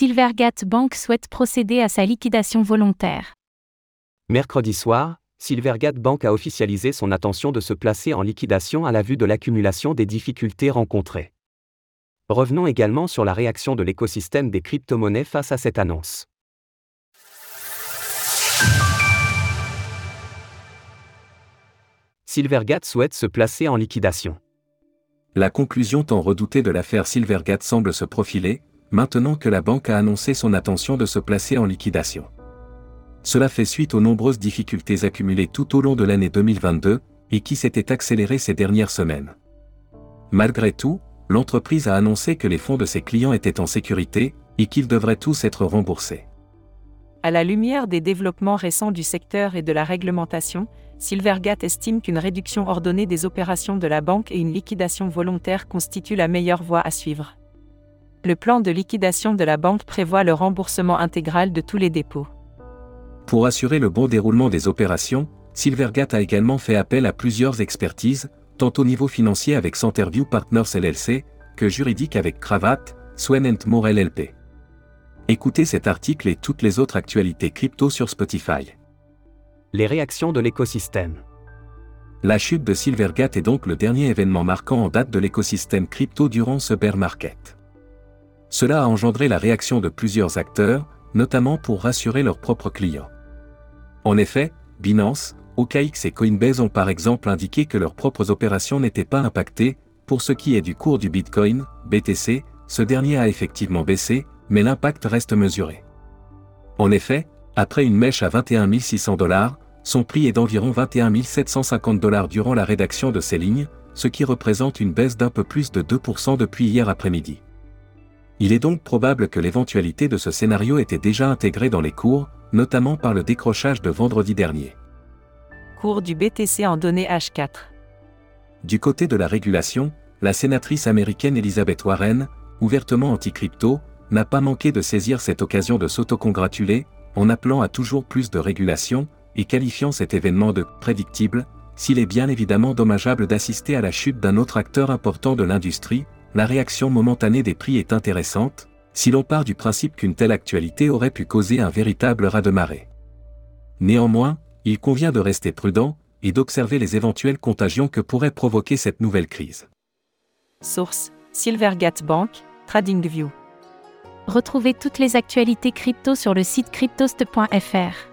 Silvergate Bank souhaite procéder à sa liquidation volontaire. Mercredi soir, Silvergate Bank a officialisé son intention de se placer en liquidation à la vue de l'accumulation des difficultés rencontrées. Revenons également sur la réaction de l'écosystème des crypto-monnaies face à cette annonce. Silvergate souhaite se placer en liquidation. La conclusion tant redoutée de l'affaire Silvergate semble se profiler, maintenant que la banque a annoncé son intention de se placer en liquidation. Cela fait suite aux nombreuses difficultés accumulées tout au long de l'année 2022, et qui s'étaient accélérées ces dernières semaines. Malgré tout, l'entreprise a annoncé que les fonds de ses clients étaient en sécurité, et qu'ils devraient tous être remboursés. À la lumière des développements récents du secteur et de la réglementation, Silvergate estime qu'une réduction ordonnée des opérations de la banque et une liquidation volontaire constituent la meilleure voie à suivre. Le plan de liquidation de la banque prévoit le remboursement intégral de tous les dépôts. Pour assurer le bon déroulement des opérations, Silvergate a également fait appel à plusieurs expertises, tant au niveau financier avec Centerview Partners LLC, que juridique avec Cravat, Swen Moore LLP. Écoutez cet article et toutes les autres actualités crypto sur Spotify. Les réactions de l'écosystème. La chute de Silvergate est donc le dernier événement marquant en date de l'écosystème crypto durant ce bear market. Cela a engendré la réaction de plusieurs acteurs, notamment pour rassurer leurs propres clients. En effet, Binance, OKX et Coinbase ont par exemple indiqué que leurs propres opérations n'étaient pas impactées, pour ce qui est du cours du Bitcoin, BTC, ce dernier a effectivement baissé, mais l'impact reste mesuré. En effet, après une mèche à 21 600 dollars, son prix est d'environ 21 750 dollars durant la rédaction de ces lignes, ce qui représente une baisse d'un peu plus de 2% depuis hier après-midi. Il est donc probable que l'éventualité de ce scénario était déjà intégrée dans les cours, notamment par le décrochage de vendredi dernier. Cours du BTC en données H4. Du côté de la régulation, la sénatrice américaine Elizabeth Warren, ouvertement anti-crypto, n'a pas manqué de saisir cette occasion de s'autocongratuler, en appelant à toujours plus de régulation, et qualifiant cet événement de prédictible, s'il est bien évidemment dommageable d'assister à la chute d'un autre acteur important de l'industrie, la réaction momentanée des prix est intéressante, si l'on part du principe qu'une telle actualité aurait pu causer un véritable raz-de-marée. Néanmoins, il convient de rester prudent et d'observer les éventuelles contagions que pourrait provoquer cette nouvelle crise. Source Silvergate Bank, TradingView. Retrouvez toutes les actualités crypto sur le site cryptost.fr.